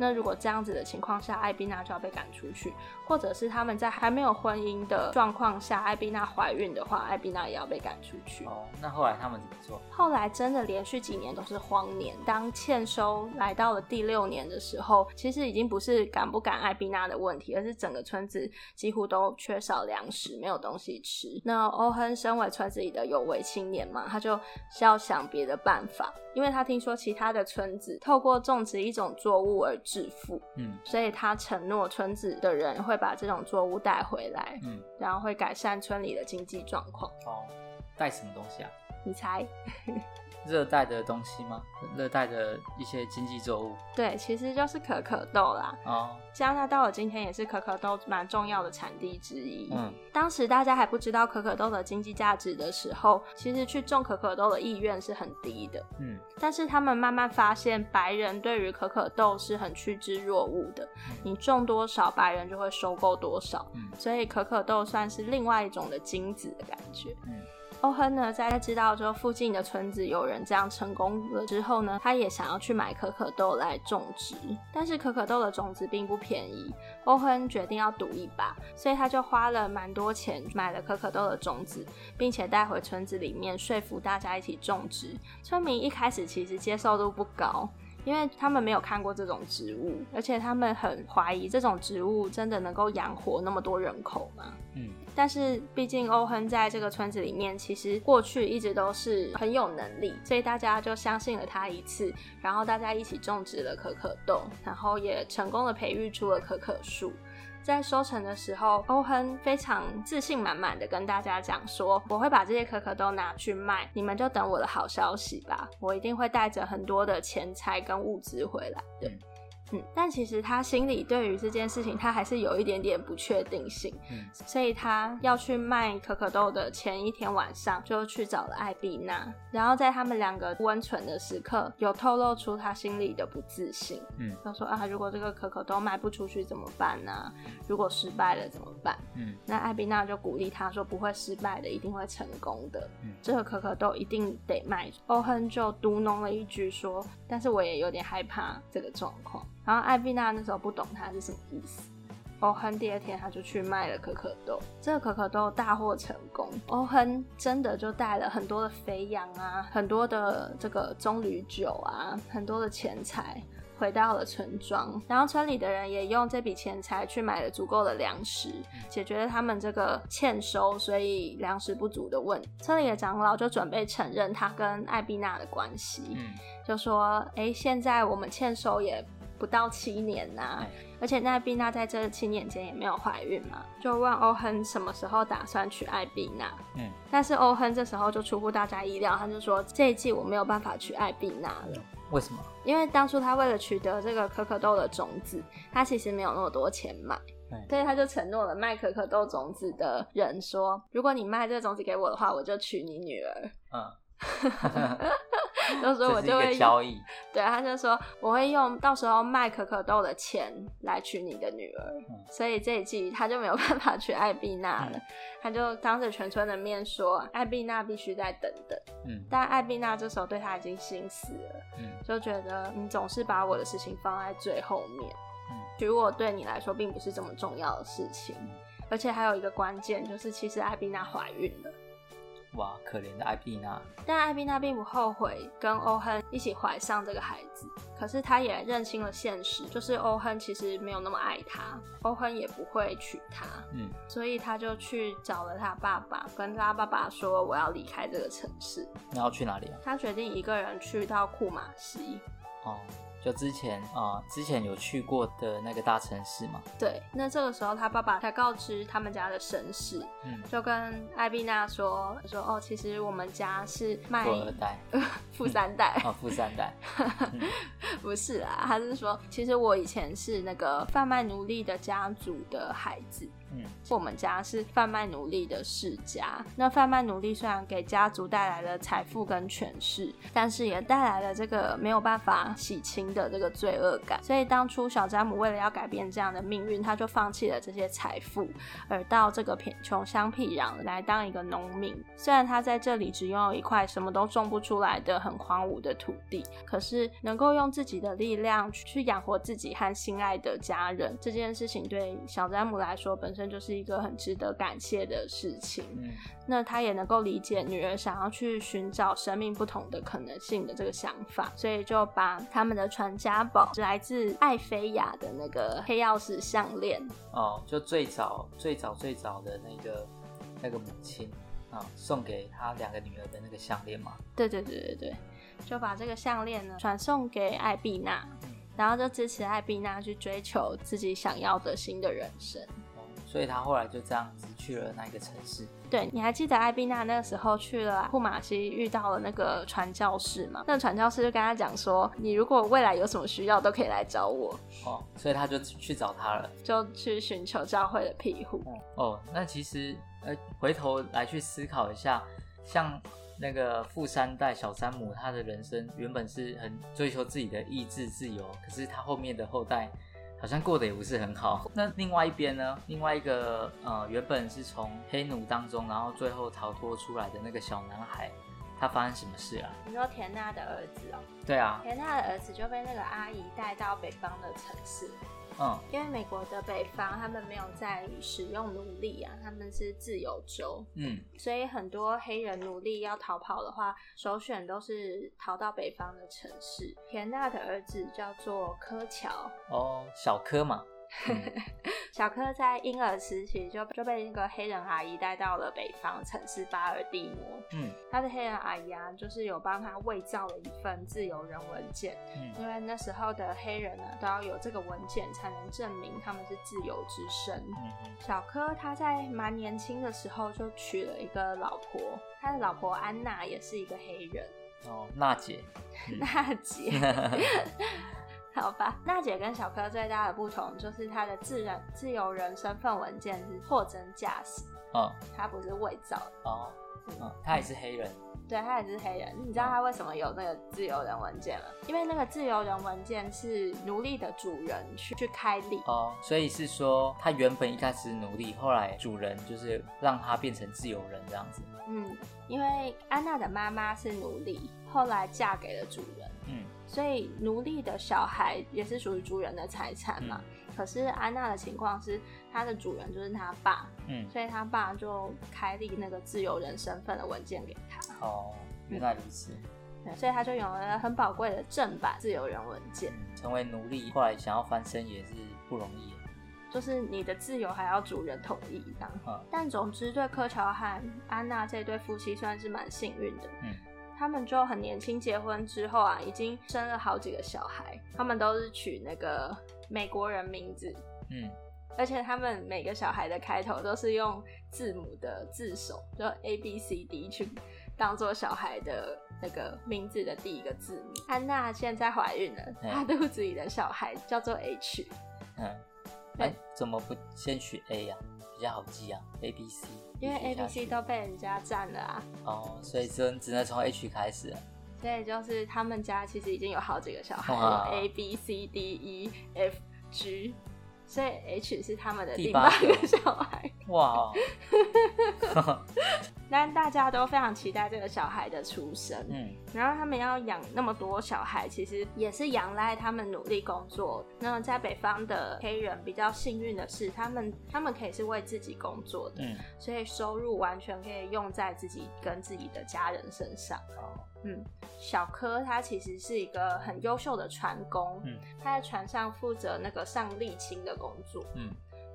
那如果这样子的情况下，艾比娜就要被赶出去，或者是他们在还没有婚姻的状况下，艾比娜怀孕的话，艾比娜也要被赶出去。哦，那后来他们怎么做？后来真的连续几年都是荒年，当欠收来到了第六年的时候，其实已经不是赶不赶艾比娜的问题，而是整个村子几乎都缺少粮食，没有东西吃。那欧亨身为村子里的有为青年嘛，他就要想别的办法，因为他听说其他的村子透过种植一种作物而致富，嗯，所以他承诺村子的人会把这种作物带回来，嗯，然后会改善村里的经济状况。哦，带什么东西啊？你猜？热带的东西吗？热带的一些经济作物？对，其实就是可可豆啦。哦，加拿大到今天也是可可豆蛮重要的产地之一。嗯，当时大家还不知道可可豆的经济价值的时候，其实去种可可豆的意愿是很低的。嗯，但是他们慢慢发现，白人对于可可豆是很趋之若鹜的。嗯，你种多少，白人就会收购多少。嗯，所以可可豆算是另外一种的金子的感觉。嗯。欧亨呢，在知道说附近的村子有人这样成功了之后呢，他也想要去买可可豆来种植，但是可可豆的种子并不便宜。欧亨决定要赌一把，所以他就花了蛮多钱买了可可豆的种子，并且带回村子里面说服大家一起种植。村民一开始其实接受度不高。因为他们没有看过这种植物，而且他们很怀疑这种植物真的能够养活那么多人口吗？嗯，但是毕竟欧亨在这个村子里面，其实过去一直都是很有能力，所以大家就相信了他一次，然后大家一起种植了可可豆，然后也成功的培育出了可可树。在收成的时候，欧亨非常自信满满的跟大家讲说：“我会把这些可可豆拿去卖，你们就等我的好消息吧，我一定会带着很多的钱财跟物资回来。的。”嗯，但其实他心里对于这件事情，他还是有一点点不确定性。嗯，所以他要去卖可可豆的前一天晚上，就去找了艾比娜，然后在他们两个温存的时刻，有透露出他心里的不自信。嗯，他说啊，如果这个可可豆卖不出去怎么办呢？啊？如果失败了怎么办？嗯，那艾比娜就鼓励他说，不会失败的，一定会成功的。嗯，这个可可豆一定得卖。欧亨就嘟哝了一句说，但是我也有点害怕这个状况。然后艾碧娜那时候不懂他是什么意思。欧亨第二天他就去卖了可可豆，这个可可豆大获成功。欧亨真的就带了很多的肥羊啊，很多的这个棕榈酒啊，很多的钱财回到了村庄。然后村里的人也用这笔钱财去买了足够的粮食，解决了他们这个欠收所以粮食不足的问题。村里的长老就准备承认他跟艾碧娜的关系，就说：哎，现在我们欠收也。不到七年呐、啊，而且那艾碧娜在这七年间也没有怀孕嘛，就问欧亨什么时候打算娶艾碧娜。嗯，但是欧亨这时候就出乎大家意料，他就说这一季我没有办法娶艾碧娜了。为什么？因为当初他为了取得这个可可豆的种子，他其实没有那么多钱买，所以他就承诺了卖可可豆种子的人说，如果你卖这个种子给我的话，我就娶你女儿。嗯。到时候我就会交易，对，他就说我会用到时候卖可可豆的钱来娶你的女儿，嗯、所以这一季他就没有办法娶艾碧娜了，嗯、他就当着全村的面说艾碧娜必须再等等。嗯，但艾碧娜这时候对他已经心死了，嗯，就觉得你总是把我的事情放在最后面，嗯，娶我对你来说并不是这么重要的事情，而且还有一个关键就是其实艾碧娜怀孕了。哇，可怜的艾碧娜！但艾碧娜并不后悔跟欧亨一起怀上这个孩子，可是她也认清了现实，就是欧亨其实没有那么爱她，欧亨也不会娶她。嗯，所以她就去找了她爸爸，跟她爸爸说：“我要离开这个城市。”你要去哪里啊？她决定一个人去到库马西。哦。就之前啊、呃，之前有去过的那个大城市嘛。对，那这个时候他爸爸才告知他们家的身世，嗯，就跟艾碧娜说说哦，其实我们家是卖富二代，富三代哦，富三代 不是啊，他是说其实我以前是那个贩卖奴隶的家族的孩子。嗯，我们家是贩卖奴隶的世家。那贩卖奴隶虽然给家族带来了财富跟权势，但是也带来了这个没有办法洗清的这个罪恶感。所以当初小詹姆为了要改变这样的命运，他就放弃了这些财富，而到这个贫穷乡僻壤来当一个农民。虽然他在这里只拥有一块什么都种不出来的很荒芜的土地，可是能够用自己的力量去养活自己和心爱的家人，这件事情对小詹姆来说本身。就是一个很值得感谢的事情。嗯，那他也能够理解女儿想要去寻找生命不同的可能性的这个想法，所以就把他们的传家宝，来自艾菲亚的那个黑曜石项链哦，就最早最早最早的那个那个母亲啊，送给他两个女儿的那个项链嘛。对对对对对，就把这个项链呢传送给艾碧娜，然后就支持艾碧娜去追求自己想要的新的人生。所以他后来就这样子去了那个城市。对，你还记得艾比娜那个时候去了库马西，遇到了那个传教士吗？那个传教士就跟他讲说：“你如果未来有什么需要，都可以来找我。”哦，所以他就去找他了，就去寻求教会的庇护。哦，那其实呃，回头来去思考一下，像那个富三代小山姆，他的人生原本是很追求自己的意志自由，可是他后面的后代。好像过得也不是很好。那另外一边呢？另外一个呃，原本是从黑奴当中，然后最后逃脱出来的那个小男孩，他发生什么事啊？你说田娜的儿子哦？对啊，田娜的儿子就被那个阿姨带到北方的城市。嗯，因为美国的北方他们没有在使用奴隶啊，他们是自由州。嗯，所以很多黑人奴隶要逃跑的话，首选都是逃到北方的城市。田娜的儿子叫做柯乔。哦，小柯嘛。小柯在婴儿时期就就被那个黑人阿姨带到了北方城市巴尔的摩。嗯，他的黑人阿姨啊，就是有帮他伪造了一份自由人文件。嗯，因为那时候的黑人呢，都要有这个文件才能证明他们是自由之身。嗯，小柯他在蛮年轻的时候就娶了一个老婆，他的老婆安娜也是一个黑人。哦，娜姐。娜姐。好吧，娜姐跟小柯最大的不同就是她的自人自由人身份文件是货真价实，嗯，她不是伪造的哦，嗯，她也是黑人，对，她也是黑人。你知道她为什么有那个自由人文件吗？因为那个自由人文件是奴隶的主人去去开立哦，所以是说她原本一开始是奴隶，后来主人就是让她变成自由人这样子。嗯，因为安娜的妈妈是奴隶，后来嫁给了主人。嗯。所以奴隶的小孩也是属于主人的财产嘛。嗯、可是安娜的情况是，她的主人就是她爸，嗯，所以她爸就开立那个自由人身份的文件给她。哦，原来如此。对，所以他就有了很宝贵的正版自由人文件。成为奴隶，后来想要翻身也是不容易。就是你的自由还要主人同意这样。嗯、但总之，对柯乔和安娜这对夫妻算是蛮幸运的。嗯。他们就很年轻结婚之后啊，已经生了好几个小孩，他们都是取那个美国人名字，嗯，而且他们每个小孩的开头都是用字母的字首，就 A B C D 去当做小孩的那个名字的第一个字母。安娜现在怀孕了，她肚子里的小孩叫做 H，嗯，哎、欸，怎么不先取 A 呀、啊？比较好记啊，A B C。因为 A B C 都被人家占了啊。哦，所以只只能从 H 开始。所以就是他们家其实已经有好几个小孩了，A B C D E F G。所以 H 是他们的第八个小孩，哇！但大家都非常期待这个小孩的出生，嗯，然后他们要养那么多小孩，其实也是仰赖他们努力工作。那么在北方的黑人比较幸运的是，他们他们可以是为自己工作的，嗯，所以收入完全可以用在自己跟自己的家人身上。嗯，小柯他其实是一个很优秀的船工，嗯，他在船上负责那个上沥青的工作，嗯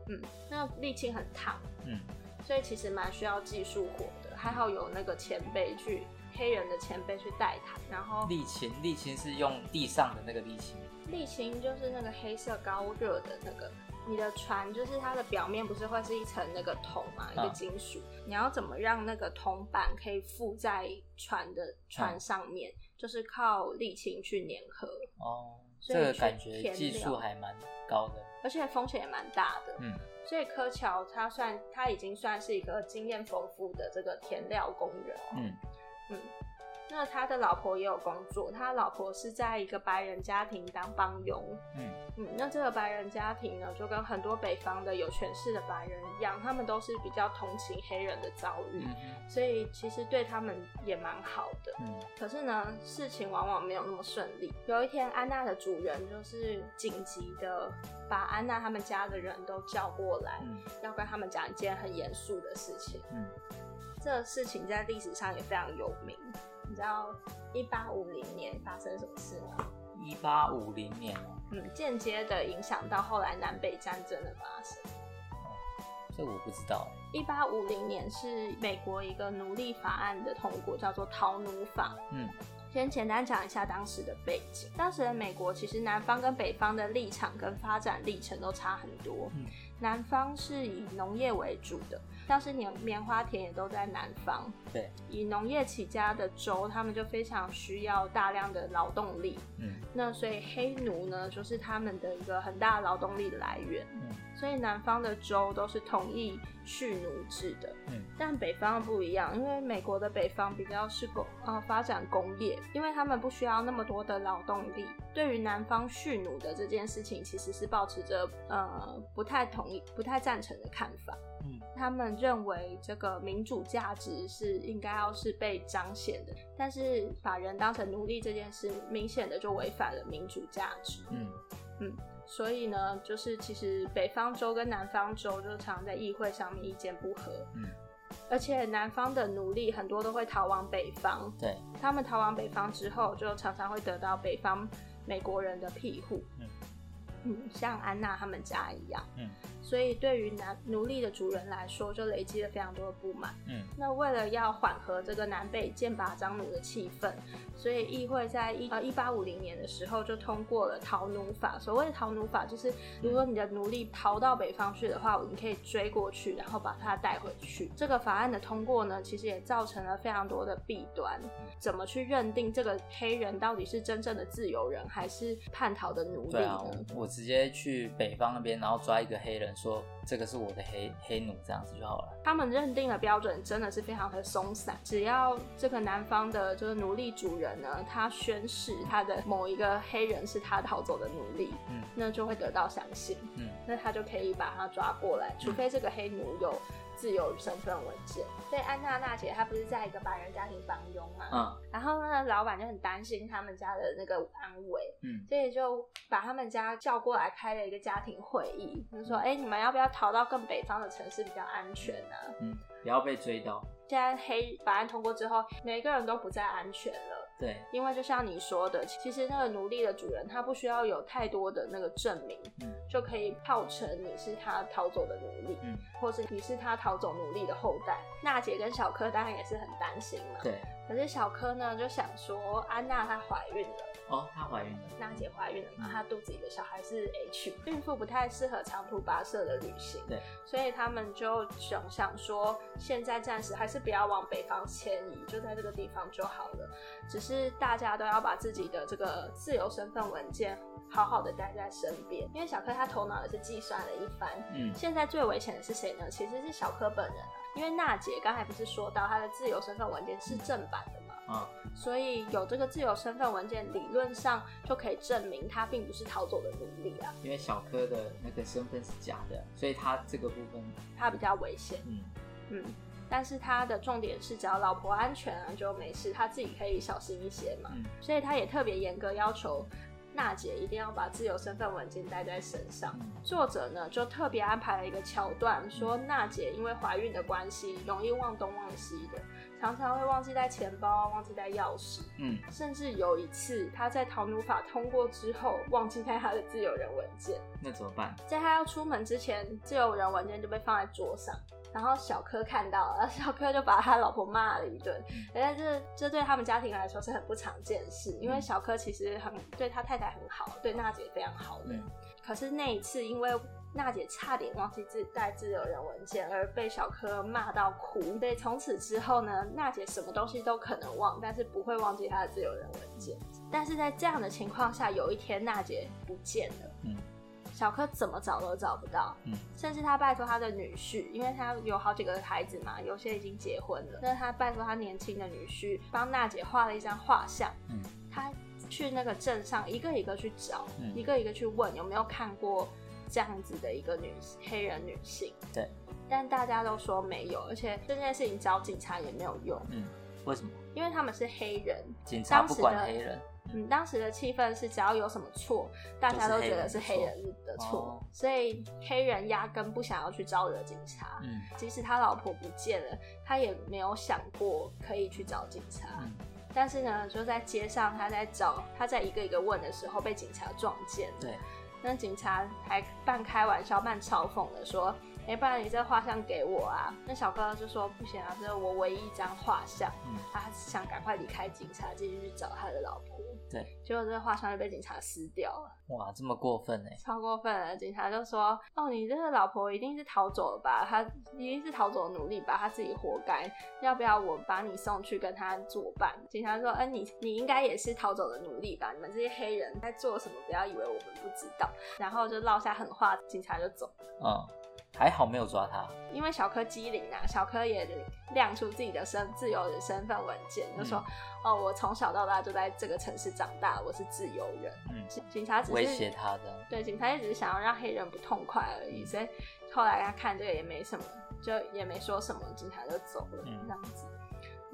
嗯，那沥青很烫，嗯，所以其实蛮需要技术活的，还好有那个前辈去黑人的前辈去带他，然后沥青沥青是用地上的那个沥青，沥青就是那个黑色高热的那个。你的船就是它的表面不是会是一层那个铜嘛，一个金属，啊，你要怎么让那个铜板可以附在船的船上面？啊，就是靠沥青去粘合。哦，这个感觉技术还蛮高的，而且风险也蛮大的。嗯，所以柯桥他算他已经算是一个经验丰富的这个填料工人。嗯嗯。那他的老婆也有工作，他老婆是在一个白人家庭当帮佣。嗯嗯，那这个白人家庭呢，就跟很多北方的有权势的白人一样，他们都是比较同情黑人的遭遇，嗯、所以其实对他们也蛮好的。嗯，可是呢，事情往往没有那么顺利。有一天，安娜的主人就是紧急的把安娜他们家的人都叫过来，嗯、要跟他们讲一件很严肃的事情。嗯，这个事情在历史上也非常有名。你知道一八五零年发生什么事吗？一八五零年哦，嗯，间接的影响到后来南北战争的发生。哦，这我不知道。一八五零年是美国一个奴隶法案的通过，叫做逃奴法。嗯，先简单讲一下当时的背景。当时的美国其实南方跟北方的立场跟发展历程都差很多。嗯，南方是以农业为主的。像是棉棉花田也都在南方，对，以农业起家的州，他们就非常需要大量的劳动力，嗯，那所以黑奴呢，就是他们的一个很大的劳动力的来源，嗯，所以南方的州都是同意蓄奴制的，嗯，但北方不一样，因为美国的北方比较是工呃发展工业，因为他们不需要那么多的劳动力，对于南方蓄奴的这件事情，其实是保持着呃不太同意、不太赞成的看法。他们认为这个民主价值是应该要是被彰显的，但是把人当成奴隶这件事，明显的就违反了民主价值。嗯嗯，所以呢，就是其实北方州跟南方州就常常在议会上面意见不合。嗯，而且南方的奴隶很多都会逃往北方。对，他们逃往北方之后，就常常会得到北方美国人的庇护。嗯嗯，像安娜他们家一样。嗯。所以，对于男奴隶的主人来说，就累积了非常多的不满。嗯，那为了要缓和这个南北剑拔弩张的气氛，所以议会在一呃一八五零年的时候就通过了逃奴法。所谓的逃奴法，就是如果你的奴隶逃到北方去的话，你可以追过去，然后把他带回去。这个法案的通过呢，其实也造成了非常多的弊端。怎么去认定这个黑人到底是真正的自由人，还是叛逃的奴隶呢？对啊，我直接去北方那边，然后抓一个黑人。说这个是我的黑黑奴，这样子就好了。他们认定的标准真的是非常的松散，只要这个南方的就是奴隶主人呢，他宣誓他的某一个黑人是他逃走的奴隶，嗯，那就会得到相信，嗯，那他就可以把他抓过来，除非这个黑奴有。自由身份文件，所以安娜娜姐她不是在一个白人家庭帮佣嘛，嗯，然后呢，老板就很担心他们家的那个安危，嗯，所以就把他们家叫过来开了一个家庭会议，就说，哎、欸，你们要不要逃到更北方的城市比较安全呢？嗯，不要被追到。现在黑法案通过之后，每个人都不再安全了。对，因为就像你说的，其实那个奴隶的主人他不需要有太多的那个证明，嗯，就可以号称你是他逃走的奴隶，嗯，或是你是他逃走奴隶的后代。娜姐跟小柯当然也是很担心嘛，对，可是小柯呢就想说，安娜她怀孕了。哦，她怀孕了。娜姐怀孕了嘛？她肚子里的小孩是 H，孕妇不太适合长途跋涉的旅行。对。所以他们就想想说，现在暂时还是不要往北方迁移，就在这个地方就好了。只是大家都要把自己的这个自由身份文件好好的带在身边，因为小柯他头脑也是计算了一番。嗯。现在最危险的是谁呢？其实是小柯本人啊，因为娜姐刚才不是说到她的自由身份文件是正版的嘛？所以有这个自由身份文件，理论上就可以证明她并不是逃走的奴隶啊。因为小柯的那个身份是假的，所以他这个部分他比较危险。嗯嗯，但是他的重点是，只要老婆安全啊，就没事，他自己可以小心一些嘛。嗯、所以他也特别严格要求。娜姐一定要把自由身份文件带在身上。作者呢就特别安排了一个桥段，说娜姐因为怀孕的关系，容易忘东忘西的，常常会忘记带钱包，忘记带钥匙。嗯，甚至有一次她在逃奴法通过之后，忘记带她的自由人文件。那怎么办？在她要出门之前，自由人文件就被放在桌上。然后小柯看到了，小柯就把他老婆骂了一顿。而且这这对他们家庭来说是很不常见的事，因为小柯其实很对他太太很好，对娜姐非常好的。可是那一次，因为娜姐差点忘记自带自由人文件，而被小柯骂到哭。所以从此之后呢，娜姐什么东西都可能忘，但是不会忘记她的自由人文件。但是在这样的情况下，有一天娜姐不见了。嗯。小柯怎么找都找不到，嗯，甚至他拜托他的女婿，因为他有好几个孩子嘛，有些已经结婚了，那他拜托他年轻的女婿帮娜姐画了一张画像，嗯，他去那个镇上一个一个去找，嗯，一个一个去问有没有看过这样子的一个女黑人女性，对，但大家都说没有，而且这件事情找警察也没有用，嗯，为什么？因为他们是黑人，警察不管黑人。嗯，当时的气氛是，只要有什么错，大家都觉得是黑人的错，哦、所以黑人压根不想要去招惹警察。嗯，即使他老婆不见了，他也没有想过可以去找警察。嗯、但是呢，就在街上，他在找，他在一个一个问的时候，被警察撞见。对，那警察还半开玩笑、半嘲讽的说。哎、欸，不然你这画像给我啊？那小哥就说不行啊，这是我唯一一张画像。嗯，他想赶快离开警察，继续去找他的老婆。对，结果这个画像就被警察撕掉了。哇，这么过分哎！超过分了！警察就说：“哦，你这个老婆一定是逃走了吧？她一定是逃走的奴隶吧？她自己活该。要不要我把你送去跟她作伴？”警察说：“嗯、呃，你你应该也是逃走的奴隶吧？你们这些黑人在做什么？不要以为我们不知道。”然后就落下狠话，警察就走了。嗯。还好没有抓他，因为小柯机灵啊，小柯也亮出自己的身自由的身份文件，嗯、就说：“哦，我从小到大就在这个城市长大，我是自由人。”嗯，警察只是威胁他的，对，警察也只是想要让黑人不痛快而已，嗯、所以后来他看这个也没什么，就也没说什么，警察就走了，嗯、这样子。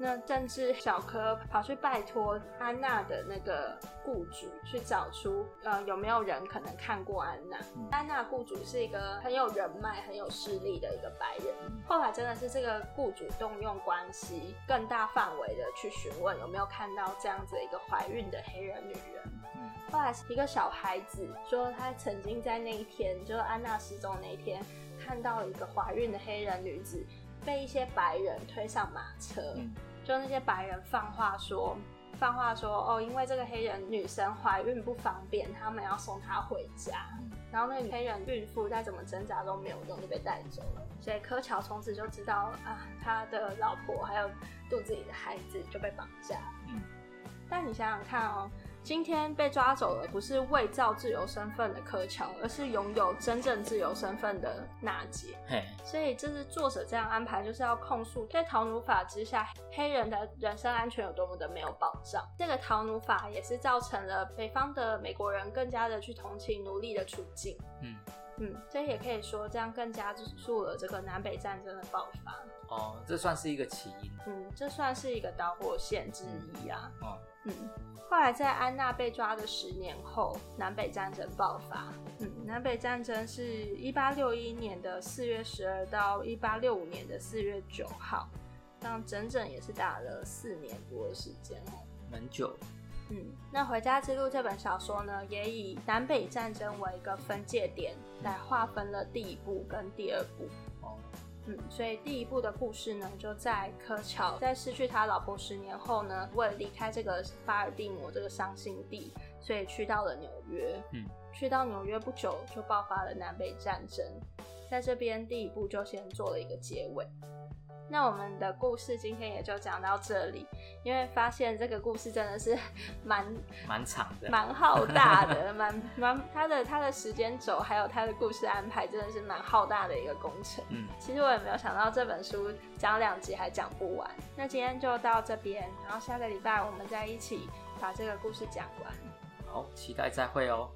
那甚至小柯跑去拜托安娜的那个雇主去找出，呃，有没有人可能看过安娜？嗯、安娜雇主是一个很有人脉、很有势力的一个白人。后来真的是这个雇主动用关系，更大范围的去询问有没有看到这样子一个怀孕的黑人女人。嗯、后来是一个小孩子说，他曾经在那一天，就是安娜失踪那一天，看到一个怀孕的黑人女子被一些白人推上马车。嗯就那些白人放话说，放话说哦，因为这个黑人女生怀孕不方便，他们要送她回家。然后那个黑人孕妇再怎么挣扎都没有用，就被带走了。所以柯乔从此就知道啊，他的老婆还有肚子里的孩子就被绑架。嗯，但你想想看哦。今天被抓走的不是伪造自由身份的柯乔，而是拥有真正自由身份的娜姐。嘿，所以这是作者这样安排，就是要控诉在逃奴法之下，黑人的人身安全有多么的没有保障。这个逃奴法也是造成了北方的美国人更加的去同情奴隶的处境。嗯嗯，所以也可以说，这样更加助促了这个南北战争的爆发。哦，这算是一个起因。嗯，这算是一个导火线之一啊。嗯、哦，嗯。后来在安娜被抓的十年后，南北战争爆发。嗯，南北战争是一八六一年的四月十二到一八六五年的四月九号，这样整整也是打了四年多的时间哦，蛮久。嗯，那《回家之路》这本小说呢，也以南北战争为一个分界点，来划分了第一部跟第二部。哦，嗯，所以第一部的故事呢，就在柯乔在失去他老婆十年后呢，为了离开这个巴尔的摩这个伤心地，所以去到了纽约。嗯，去到纽约不久就爆发了南北战争，在这边第一部就先做了一个结尾。那我们的故事今天也就讲到这里，因为发现这个故事真的是蛮蛮长的，蛮浩大的，蛮蛮它的它的时间轴还有它的故事安排真的是蛮浩大的一个工程。嗯，其实我也没有想到这本书讲两集还讲不完。那今天就到这边，然后下个礼拜我们再一起把这个故事讲完。好，期待再会哦。